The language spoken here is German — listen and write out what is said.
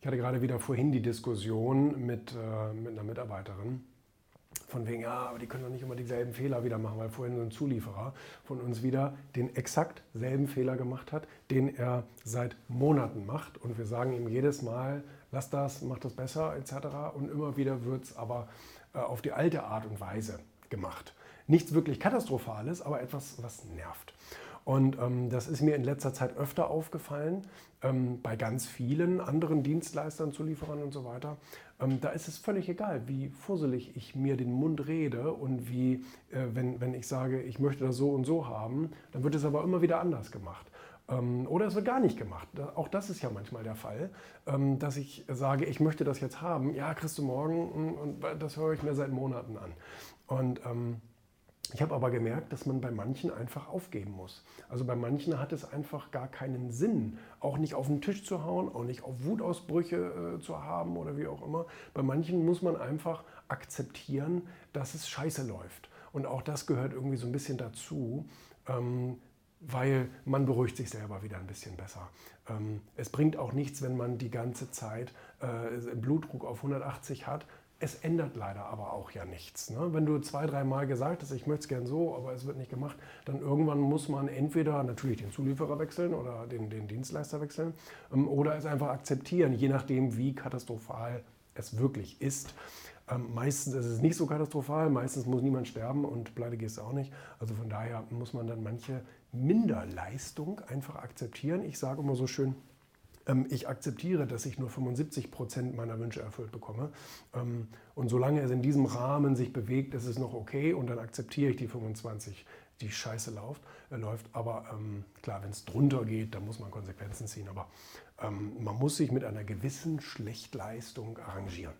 Ich hatte gerade wieder vorhin die Diskussion mit, äh, mit einer Mitarbeiterin. Von wegen, ja, aber die können doch nicht immer dieselben Fehler wieder machen, weil vorhin so ein Zulieferer von uns wieder den exakt selben Fehler gemacht hat, den er seit Monaten macht. Und wir sagen ihm jedes Mal, lass das, mach das besser, etc. Und immer wieder wird es aber äh, auf die alte Art und Weise gemacht. Nichts wirklich Katastrophales, aber etwas, was nervt. Und ähm, das ist mir in letzter Zeit öfter aufgefallen, ähm, bei ganz vielen anderen Dienstleistern, Zulieferern und so weiter. Ähm, da ist es völlig egal, wie fusselig ich mir den Mund rede und wie, äh, wenn, wenn ich sage, ich möchte das so und so haben, dann wird es aber immer wieder anders gemacht. Ähm, oder es wird gar nicht gemacht. Auch das ist ja manchmal der Fall, ähm, dass ich sage, ich möchte das jetzt haben. Ja, kriegst du morgen hm, und das höre ich mir seit Monaten an. Und ähm, ich habe aber gemerkt, dass man bei manchen einfach aufgeben muss. Also bei manchen hat es einfach gar keinen Sinn, auch nicht auf den Tisch zu hauen, auch nicht auf Wutausbrüche äh, zu haben oder wie auch immer. Bei manchen muss man einfach akzeptieren, dass es scheiße läuft. Und auch das gehört irgendwie so ein bisschen dazu, ähm, weil man beruhigt sich selber wieder ein bisschen besser. Ähm, es bringt auch nichts, wenn man die ganze Zeit äh, Blutdruck auf 180 hat, es ändert leider aber auch ja nichts. Ne? Wenn du zwei, dreimal gesagt hast, ich möchte es gern so, aber es wird nicht gemacht, dann irgendwann muss man entweder natürlich den Zulieferer wechseln oder den, den Dienstleister wechseln ähm, oder es einfach akzeptieren, je nachdem, wie katastrophal es wirklich ist. Ähm, meistens ist es nicht so katastrophal, meistens muss niemand sterben und pleite gehst auch nicht. Also von daher muss man dann manche Minderleistung einfach akzeptieren. Ich sage immer so schön, ich akzeptiere, dass ich nur 75 Prozent meiner Wünsche erfüllt bekomme. Ähm, und solange es in diesem Rahmen sich bewegt, ist es noch okay und dann akzeptiere ich die 25, die scheiße läuft. Äh, läuft. Aber ähm, klar, wenn es drunter geht, dann muss man Konsequenzen ziehen. Aber man muss sich mit einer gewissen Schlechtleistung arrangieren.